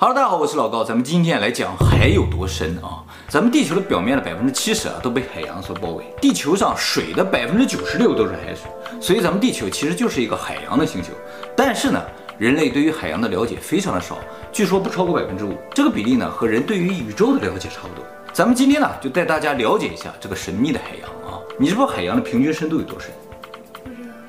哈喽，大家好，我是老高，咱们今天来讲海有多深啊？咱们地球的表面的百分之七十啊都被海洋所包围，地球上水的百分之九十六都是海水，所以咱们地球其实就是一个海洋的星球。但是呢，人类对于海洋的了解非常的少，据说不超过百分之五，这个比例呢和人对于宇宙的了解差不多。咱们今天呢就带大家了解一下这个神秘的海洋啊，你知不知道海洋的平均深度有多深？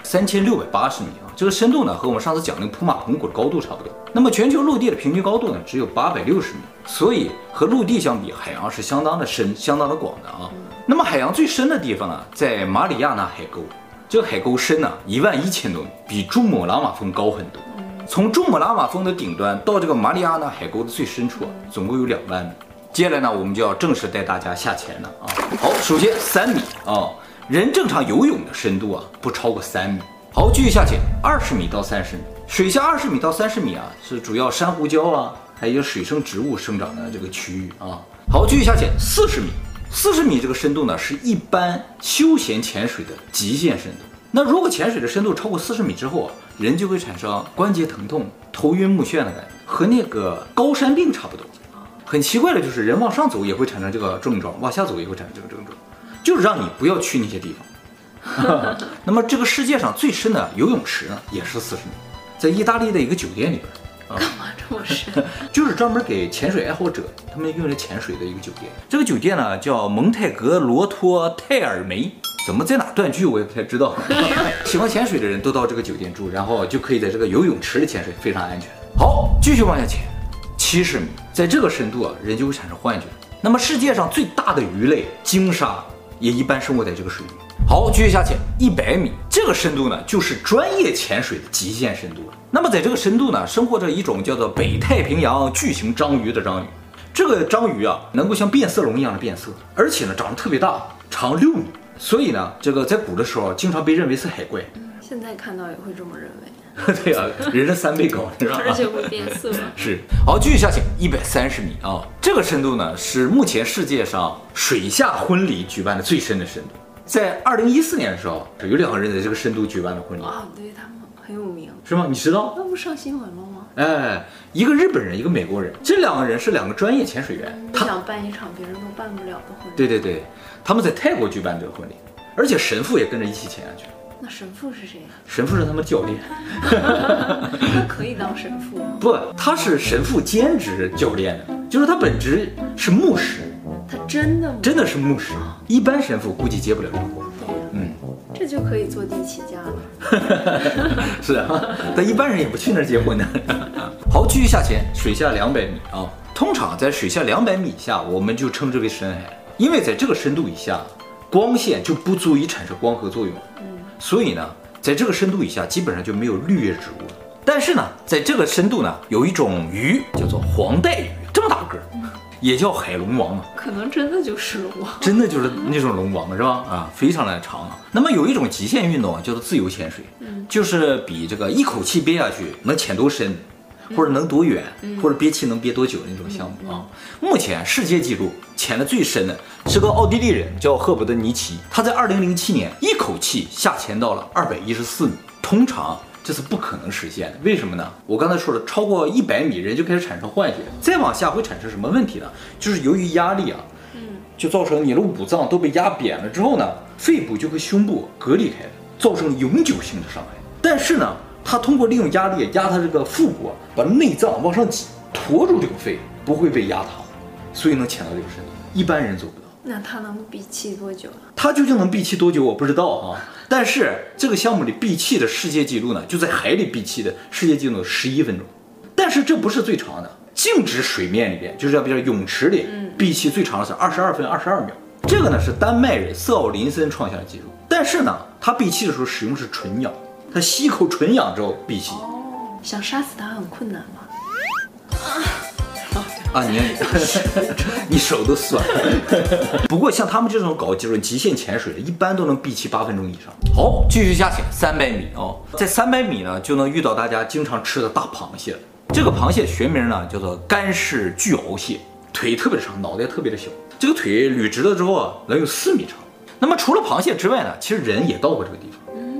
三千六百八十米啊，这个深度呢和我们上次讲那个普马红谷的高度差不多。那么全球陆地的平均高度呢只有八百六十米，所以和陆地相比，海洋是相当的深、相当的广的啊。那么海洋最深的地方呢，在马里亚纳海沟，这个海沟深呢一万一千多米，比珠穆朗玛峰高很多。从珠穆朗玛峰的顶端到这个马里亚纳海沟的最深处，啊总共有两万米。接下来呢，我们就要正式带大家下潜了啊。好，首先三米啊。人正常游泳的深度啊，不超过三米。好，继续下潜，二十米到三十米。水下二十米到三十米啊，是主要珊瑚礁啊，还有水生植物生长的这个区域啊。好，继续下潜，四十米。四十米这个深度呢，是一般休闲潜水的极限深度。那如果潜水的深度超过四十米之后啊，人就会产生关节疼痛、头晕目眩的感觉，和那个高山病差不多。很奇怪的就是，人往上走也会产生这个症状，往下走也会产生这个症状。就是让你不要去那些地方。那么这个世界上最深的游泳池呢，也是四十米，在意大利的一个酒店里边。干嘛这么深？就是专门给潜水爱好者他们用来潜水的一个酒店。这个酒店呢叫蒙泰格罗托泰尔梅。怎么在哪断句我也不太知道。喜欢潜水的人都到这个酒店住，然后就可以在这个游泳池里潜水，非常安全。好，继续往下潜，七十米，在这个深度啊，人就会产生幻觉。那么世界上最大的鱼类鲸鲨。也一般生活在这个水域。好，继续下潜一百米，这个深度呢，就是专业潜水的极限深度了。那么在这个深度呢，生活着一种叫做北太平洋巨型章鱼的章鱼。这个章鱼啊，能够像变色龙一样的变色，而且呢，长得特别大，长六米。所以呢，这个在古的时候经常被认为是海怪。现在看到也会这么认为。对啊，人的三倍高，是吧？而且会变色。是。好，继续下潜一百三十米啊，这个深度呢是目前世界上水下婚礼举办的最深的深度。在二零一四年的时候，有两个人在这个深度举办了婚礼。啊，对他们很有名，是吗？你知道？那不上新闻了吗？哎，一个日本人，一个美国人，这两个人是两个专业潜水员。他想办一场别人都办不了的婚礼。对对对，他们在泰国举办这个婚礼，而且神父也跟着一起潜下去。那神父是谁？神父是他们教练。他可以当神父吗？不，他是神父兼职教练的，就是他本职是牧师。他真的真的是牧师，一般神父估计接不了这个活。对，嗯，这就可以坐地起价了。是啊，但一般人也不去那儿结婚的。好，继续下潜，水下两百米啊。通常在水下两百米以下，我们就称之为深海，因为在这个深度以下，光线就不足以产生光合作用。嗯所以呢，在这个深度以下，基本上就没有绿叶植物了。但是呢，在这个深度呢，有一种鱼叫做黄带鱼，也叫海龙王嘛。可能真的就是龙王，真的就是那种龙王是吧？啊，非常的长啊。那么有一种极限运动啊，叫做自由潜水，就是比这个一口气憋下去能潜多深。或者能多远，或者憋气能憋多久那种项目啊？目前世界纪录潜的最深的是个奥地利人，叫赫伯德尼奇，他在二零零七年一口气下潜到了二百一十四米。通常这是不可能实现的，为什么呢？我刚才说了，超过一百米人就开始产生幻觉，再往下会产生什么问题呢？就是由于压力啊，嗯，就造成你的五脏都被压扁了之后呢，肺部就和胸部隔离开了，造成永久性的伤害。但是呢，他通过利用压力压他这个腹部，把内脏往上挤，托住这个肺，不会被压塌，所以能潜到这个深度，一般人做不到。那他能闭气多久啊？他究竟能闭气多久，我不知道啊。但是这个项目里闭气的世界纪录呢，就在海里闭气的世界纪录十一分钟。但是这不是最长的，静止水面里边，就是要比如泳池里闭气最长的是二十二分二十二秒。这个呢是丹麦人瑟奥林森创下的纪录。但是呢，他闭气的时候使用是纯氧。他吸一口纯氧之后闭气，哦，想杀死他很困难吗？啊，你 你手都酸。不过像他们这种搞这种极限潜水的，一般都能闭气八分钟以上。好，继续下潜三百米哦，在三百米呢就能遇到大家经常吃的大螃蟹。这个螃蟹学名呢叫做干式巨螯蟹，腿特别长，脑袋特别的小。这个腿捋直了之后啊，能有四米长。那么除了螃蟹之外呢，其实人也到过这个地方。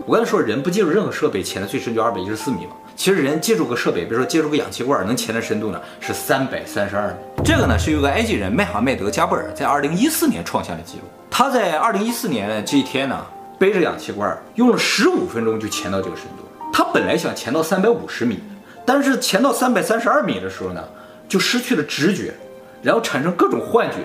我刚才说，人不借助任何设备潜的最深就二百一十四米嘛，其实人借助个设备，比如说借助个氧气罐，能潜的深度呢是三百三十二米。这个呢是由个埃及人麦哈迈德·加布尔在二零一四年创下的记录。他在二零一四年这一天呢，背着氧气罐，用了十五分钟就潜到这个深度。他本来想潜到三百五十米，但是潜到三百三十二米的时候呢，就失去了知觉，然后产生各种幻觉，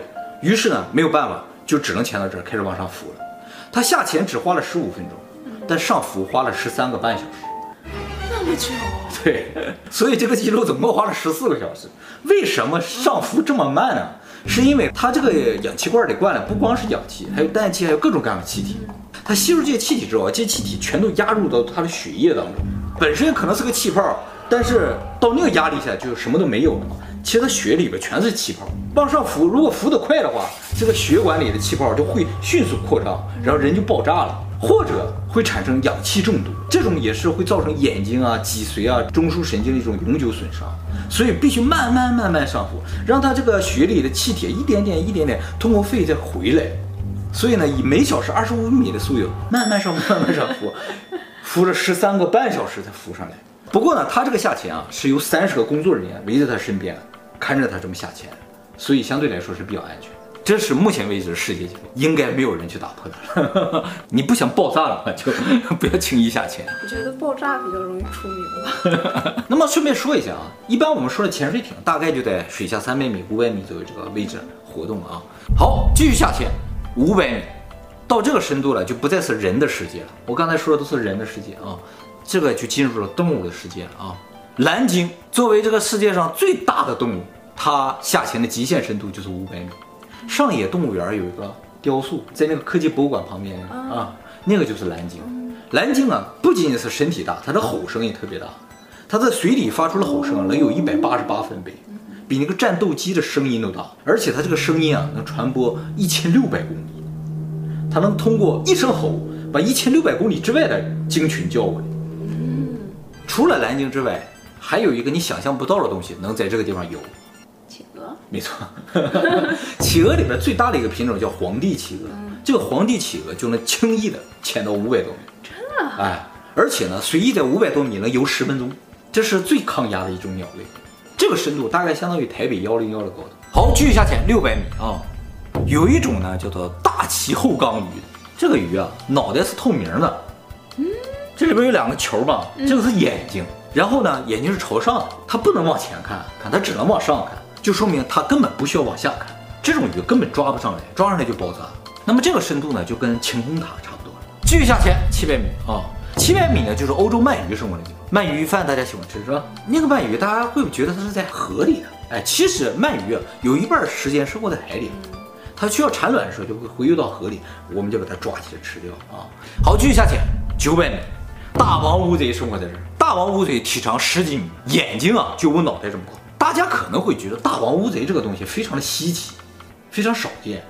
于是呢没有办法，就只能潜到这儿开始往上浮了。他下潜只花了十五分钟，但上浮花了十三个半小时。那么久？对，所以这个记录总共花了十四个小时。为什么上浮这么慢呢？是因为它这个氧气罐里灌的不光是氧气，还有氮气，还有各种各样的气体。它吸入这些气体之后，这些气体全都压入到它的血液当中。本身可能是个气泡，但是到那个压力下就什么都没有了嘛。其实它血里边全是气泡。往上浮，如果浮得快的话，这个血管里的气泡就会迅速扩张，然后人就爆炸了。或者会产生氧气中毒，这种也是会造成眼睛啊、脊髓啊、中枢神经的一种永久损伤，所以必须慢慢慢慢上浮，让它这个血里的气体一点点一点点通过肺再回来。所以呢，以每小时二十五米的速度慢慢上，慢慢上浮，浮了十三个半小时才浮上来。不过呢，他这个下潜啊是由三十个工作人员围在他身边，看着他这么下潜，所以相对来说是比较安全。这是目前为止的世界纪录，应该没有人去打破它。你不想爆炸的话，就 不要轻易下潜。我觉得爆炸比较容易出名吧。那么顺便说一下啊，一般我们说的潜水艇大概就在水下三百米、五百米左右这个位置活动啊。好，继续下潜，五百米，到这个深度了，就不再是人的世界了。我刚才说的都是人的世界啊，这个就进入了动物的世界了啊。蓝鲸作为这个世界上最大的动物，它下潜的极限深度就是五百米。上野动物园有一个雕塑，在那个科技博物馆旁边啊，那个就是蓝鲸。蓝鲸啊，不仅仅是身体大，它的吼声也特别大。它在水里发出的吼声能有一百八十八分贝，比那个战斗机的声音都大。而且它这个声音啊，能传播一千六百公里，它能通过一声吼，把一千六百公里之外的鲸群叫过来。除了蓝鲸之外，还有一个你想象不到的东西能在这个地方游。企鹅。没错，企鹅里边最大的一个品种叫皇帝企鹅，这个皇帝企鹅就能轻易的潜到五百多米，真的？哎，而且呢，随意在五百多米能游十分钟，这是最抗压的一种鸟类。这个深度大概相当于台北幺零幺的高度。好，继续下潜六百米。啊，有一种呢叫做大鳍后肛鱼，这个鱼啊脑袋是透明的，嗯，这里边有两个球吧，这个是眼睛，然后呢眼睛是朝上的，它不能往前看，看它只能往上看。就说明它根本不需要往下看，这种鱼根本抓不上来，抓上来就爆炸。那么这个深度呢，就跟晴空塔差不多了。继续下潜七百米啊，七百米呢就是欧洲鳗鱼生活的地方。鳗鱼饭大家喜欢吃是吧？那个鳗鱼大家会不会觉得它是在河里的？哎，其实鳗鱼啊有一半时间生活在海里，它需要产卵的时候就会回游到河里，我们就把它抓起来吃掉啊。好，继续下潜九百米，大王乌贼生活在这儿。大王乌贼体长十几米，眼睛啊就我脑袋这么高。大家可能会觉得大王乌贼这个东西非常的稀奇，非常少见，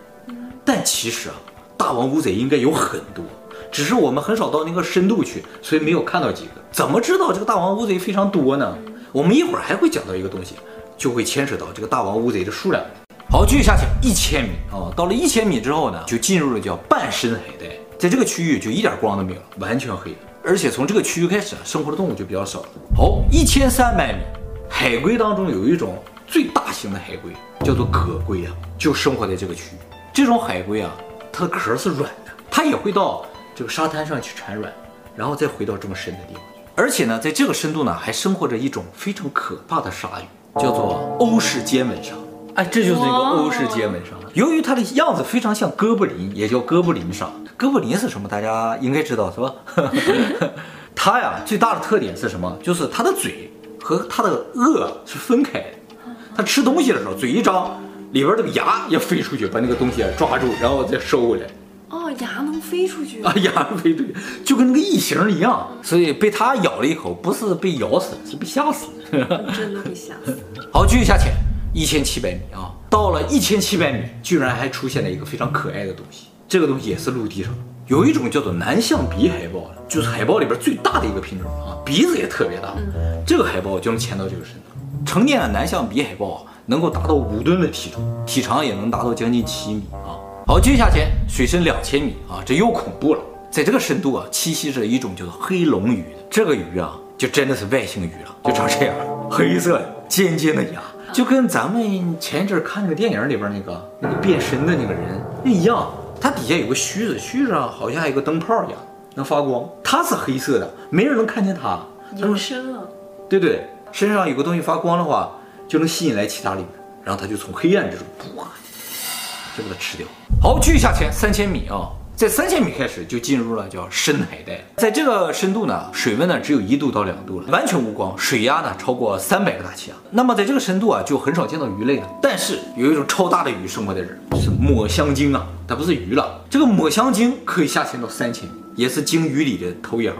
但其实啊，大王乌贼应该有很多，只是我们很少到那个深度去，所以没有看到几个。怎么知道这个大王乌贼非常多呢？我们一会儿还会讲到一个东西，就会牵扯到这个大王乌贼的数量。好，继续下去一千米啊，到了一千米之后呢，就进入了叫半深海带，在这个区域就一点光都没有，完全黑了，而且从这个区域开始啊，生活的动物就比较少了。好，一千三百米。海龟当中有一种最大型的海龟，叫做葛龟啊，就生活在这个区域。这种海龟啊，它的壳是软的，它也会到这个沙滩上去产卵，然后再回到这么深的地方。而且呢，在这个深度呢，还生活着一种非常可怕的鲨鱼，叫做欧式尖吻鲨。哎，这就是一个欧式尖吻鲨。由于它的样子非常像哥布林，也叫哥布林鲨。哥布林是什么？大家应该知道是吧？它呀，最大的特点是什么？就是它的嘴。和它的颚是分开的，它吃东西的时候嘴一张，里边这个牙也飞出去，把那个东西抓住，然后再收回来。哦，牙能飞出去？啊，牙能飞出去，就跟那个异形一样。所以被它咬了一口，不是被咬死，是被吓死。真的被吓死。好，继续下潜，一千七百米啊，到了一千七百米，居然还出现了一个非常可爱的东西，这个东西也是陆地上。有一种叫做南象鼻海豹，就是海豹里边最大的一个品种啊，鼻子也特别大。这个海豹就能潜到这个深度。成年的南象鼻海豹能够达到五吨的体重，体长也能达到将近七米啊。好，继续下潜，水深两千米啊，这又恐怖了。在这个深度啊，栖息着一种叫做黑龙鱼的这个鱼啊，就真的是外星鱼了，就长这样，黑色的尖尖的牙，就跟咱们前一阵看那个电影里边那个那个变身的那个人那一样。他底下有个须子，须子上好像还有个灯泡一样，能发光。它是黑色的，没人能看见它。隐身了。对对，身上有个东西发光的话，就能吸引来其他灵魂，然后他就从黑暗之中，哇，就把它吃掉。好，继续下潜三千米啊。在三千米开始就进入了叫深海带，在这个深度呢，水温呢只有一度到两度了，完全无光，水压呢超过三百个大气压。那么在这个深度啊，就很少见到鱼类了。但是有一种超大的鱼生活在这儿，是抹香鲸啊，它不是鱼了。这个抹香鲸可以下潜到三千米，也是鲸鱼里的头一号，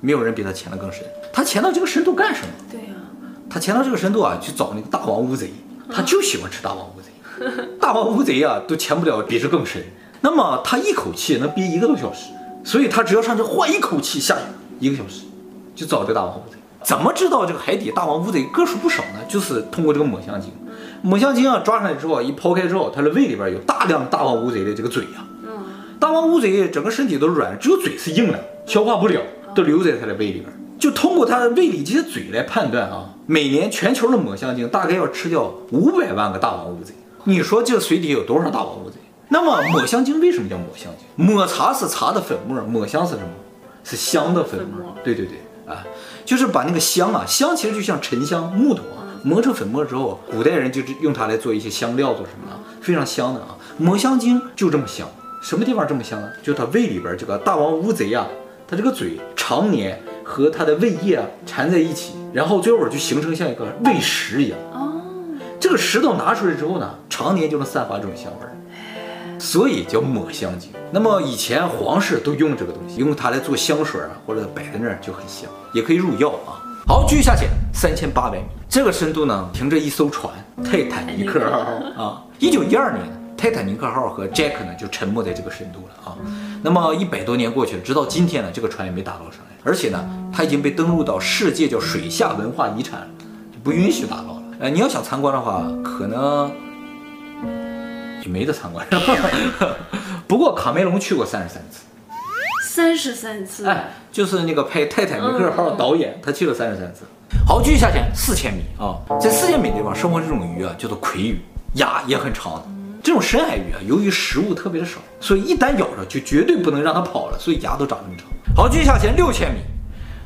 没有人比它潜得更深。它潜到这个深度干什么？对呀、啊，它潜到这个深度啊，去找那个大王乌贼，它就喜欢吃大王乌贼。大王乌贼啊，都潜不了比这更深。那么他一口气能憋一个多小时，所以他只要上去换一口气下去一个小时，就找这个大王乌贼。怎么知道这个海底大王乌贼个数不少呢？就是通过这个抹香鲸。抹香鲸啊抓上来之后，一抛开之后，它的胃里边有大量大王乌贼的这个嘴呀。嗯。大王乌贼整个身体都是软，只有嘴是硬的，消化不了，都留在它的胃里边。就通过它的胃里这些嘴来判断啊，每年全球的抹香鲸大概要吃掉五百万个大王乌贼。你说这水底有多少大王乌贼？那么抹香鲸为什么叫抹香鲸？抹茶是茶的粉末，抹香是什么？是香的粉末。对对对，啊，就是把那个香啊，香其实就像沉香木头啊，磨成粉末之后，古代人就是用它来做一些香料，做什么的？非常香的啊。抹香鲸就这么香，什么地方这么香呢？就它胃里边这个大王乌贼啊，它这个嘴常年和它的胃液啊缠在一起，然后最后就形成像一个胃石一样。哦，这个石头拿出来之后呢，常年就能散发这种香味儿。所以叫抹香鲸。那么以前皇室都用这个东西，用它来做香水啊，或者摆在那儿就很香，也可以入药啊。好，继续下潜三千八百米，这个深度呢，停着一艘船——泰坦尼克号 啊。一九一二年，泰坦尼克号和 Jack 呢就沉没在这个深度了啊。那么一百多年过去了，直到今天呢，这个船也没打捞上来，而且呢，它已经被登录到世界叫水下文化遗产，就不允许打捞了。呃，你要想参观的话，可能。就没得参观，不过卡梅隆去过三十三次，三十三次，哎，就是那个拍《泰坦尼克号》导演，他去了三十三次。好，继续下潜四千米啊，在四千米的地方生活这种鱼啊，叫做鲑鱼，牙也很长的。这种深海鱼啊，由于食物特别的少，所以一旦咬着就绝对不能让它跑了，所以牙都长这么长。好，继续下潜六千米。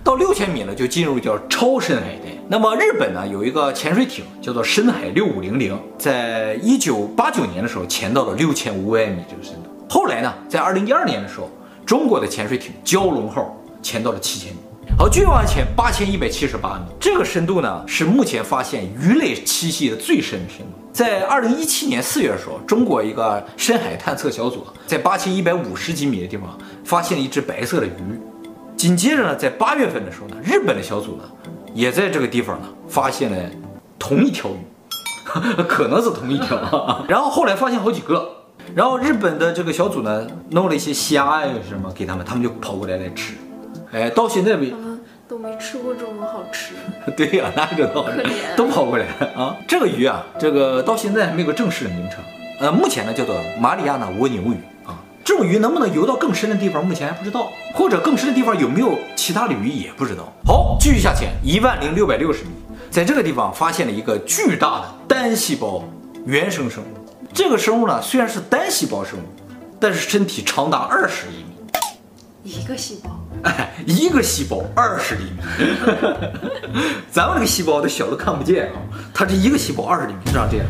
到六千米呢，就进入叫超深海带。那么日本呢，有一个潜水艇叫做深海六五零零，在一九八九年的时候潜到了六千五百米这个深度。后来呢，在二零一二年的时候，中国的潜水艇蛟龙号潜到了七千米。好，继续往前八千一百七十八米，这个深度呢是目前发现鱼类栖息的最深的深度。在二零一七年四月的时候，中国一个深海探测小组在八千一百五十几米的地方发现了一只白色的鱼。紧接着呢，在八月份的时候呢，日本的小组呢，也在这个地方呢发现了同一条鱼，可能是同一条。然后后来发现好几个，然后日本的这个小组呢，弄了一些虾呀什么给他们，他们就跑过来来吃。哎，到现在为止都没吃过这么好吃。对呀、啊，哪有道理？都跑过来了啊！这个鱼啊，这个到现在还没有个正式的名称。呃，目前呢叫做马里亚纳蜗牛鱼。这种鱼能不能游到更深的地方，目前还不知道。或者更深的地方有没有其他的鱼，也不知道。好，继续下潜一万零六百六十米，在这个地方发现了一个巨大的单细胞原生生物。这个生物呢，虽然是单细胞生物，但是身体长达二十厘米。一个细胞？哎，一个细胞二十厘米。咱们这个细胞都小的看不见啊，它这一个细胞二十厘米，就长这样。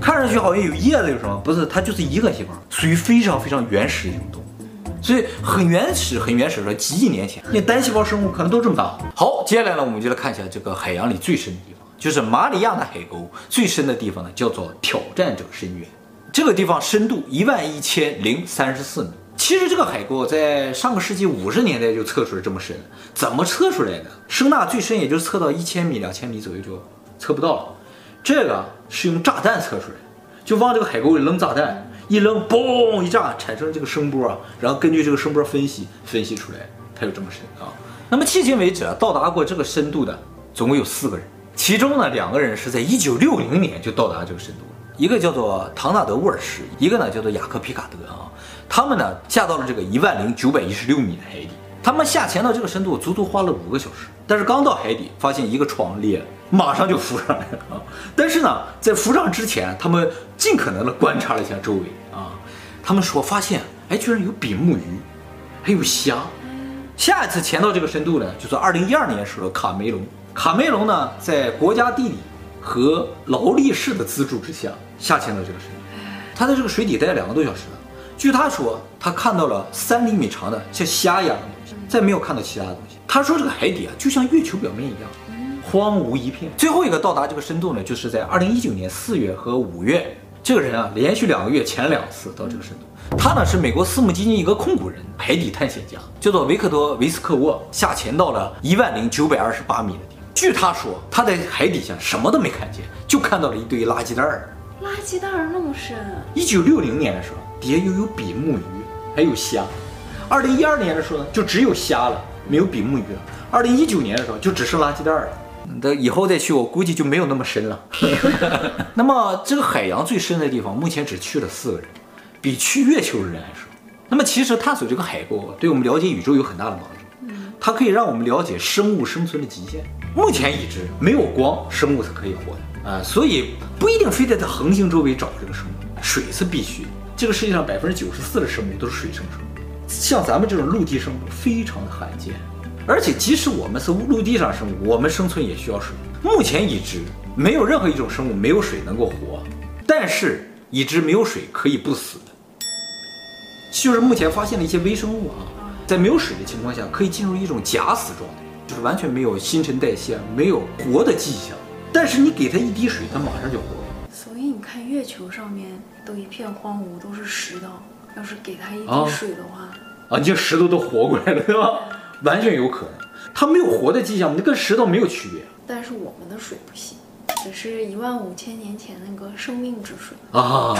看上去好像有叶子，有什么？不是，它就是一个细胞，属于非常非常原始的一种动物，所以很原始，很原始的，几亿年前那单细胞生物可能都这么大。好，接下来呢，我们就来看一下这个海洋里最深的地方，就是马里亚纳海沟最深的地方呢，叫做挑战者深渊。这个地方深度一万一千零三十四米。其实这个海沟在上个世纪五十年代就测出来这么深，怎么测出来的？声呐最深也就测到一千米、两千米左右就测不到了。这个是用炸弹测出来，就往这个海沟里扔炸弹，一扔，嘣一炸，产生这个声波，然后根据这个声波分析，分析出来它有这么深啊。那么迄今为止啊，到达过这个深度的总共有四个人，其中呢两个人是在一九六零年就到达这个深度，一个叫做唐纳德·沃尔什，一个呢叫做雅克·皮卡德啊。他们呢下到了这个一万零九百一十六米的海底，他们下潜到这个深度足足花了五个小时，但是刚到海底，发现一个床裂了，马上就浮上来了啊！但是呢，在浮上之前，他们尽可能的观察了一下周围啊，他们说发现，哎，居然有比目鱼，还有虾。下一次潜到这个深度呢，就是二零一二年时候卡梅隆。卡梅隆呢，在国家地理和劳力士的资助之下，下潜到这个深度，他在这个水底待了两个多小时。据他说，他看到了三厘米长的像虾一样的东西，再没有看到其他的东西。他说这个海底啊，就像月球表面一样，荒芜一片。最后一个到达这个深度呢，就是在二零一九年四月和五月。这个人啊，连续两个月潜两次到这个深度。他呢是美国私募基金一个控股人，海底探险家，叫做维克多·维斯克沃，下潜到了一万零九百二十八米的地方。据他说，他在海底下什么都没看见，就看到了一堆垃圾袋儿。垃圾袋儿那么深？一九六零年的时候。底下又有比目鱼，还有虾。二零一二年的时候呢，就只有虾了，没有比目鱼了。二零一九年的时候，就只剩垃圾袋了。等以后再去，我估计就没有那么深了。那么这个海洋最深的地方，目前只去了四个人，比去月球的人还少。那么其实探索这个海沟，对我们了解宇宙有很大的帮助。它可以让我们了解生物生存的极限。目前已知，没有光，生物是可以活的啊，所以不一定非得在恒星周围找这个生物，水是必须的。这个世界上百分之九十四的生物都是水生生物，像咱们这种陆地生物非常的罕见，而且即使我们是陆地上生物，我们生存也需要水。目前已知没有任何一种生物没有水能够活，但是已知没有水可以不死的，就是目前发现的一些微生物啊，在没有水的情况下可以进入一种假死状态，就是完全没有新陈代谢，没有活的迹象，但是你给它一滴水，它马上就活了。所以你看月球上面。都一片荒芜，都是石头。要是给它一滴水的话，啊，你这石头都活过来了，对吧？完全有可能。它没有活的迹象，那跟石头没有区别。但是我们的水不行，只是一万五千年前那个生命之水啊。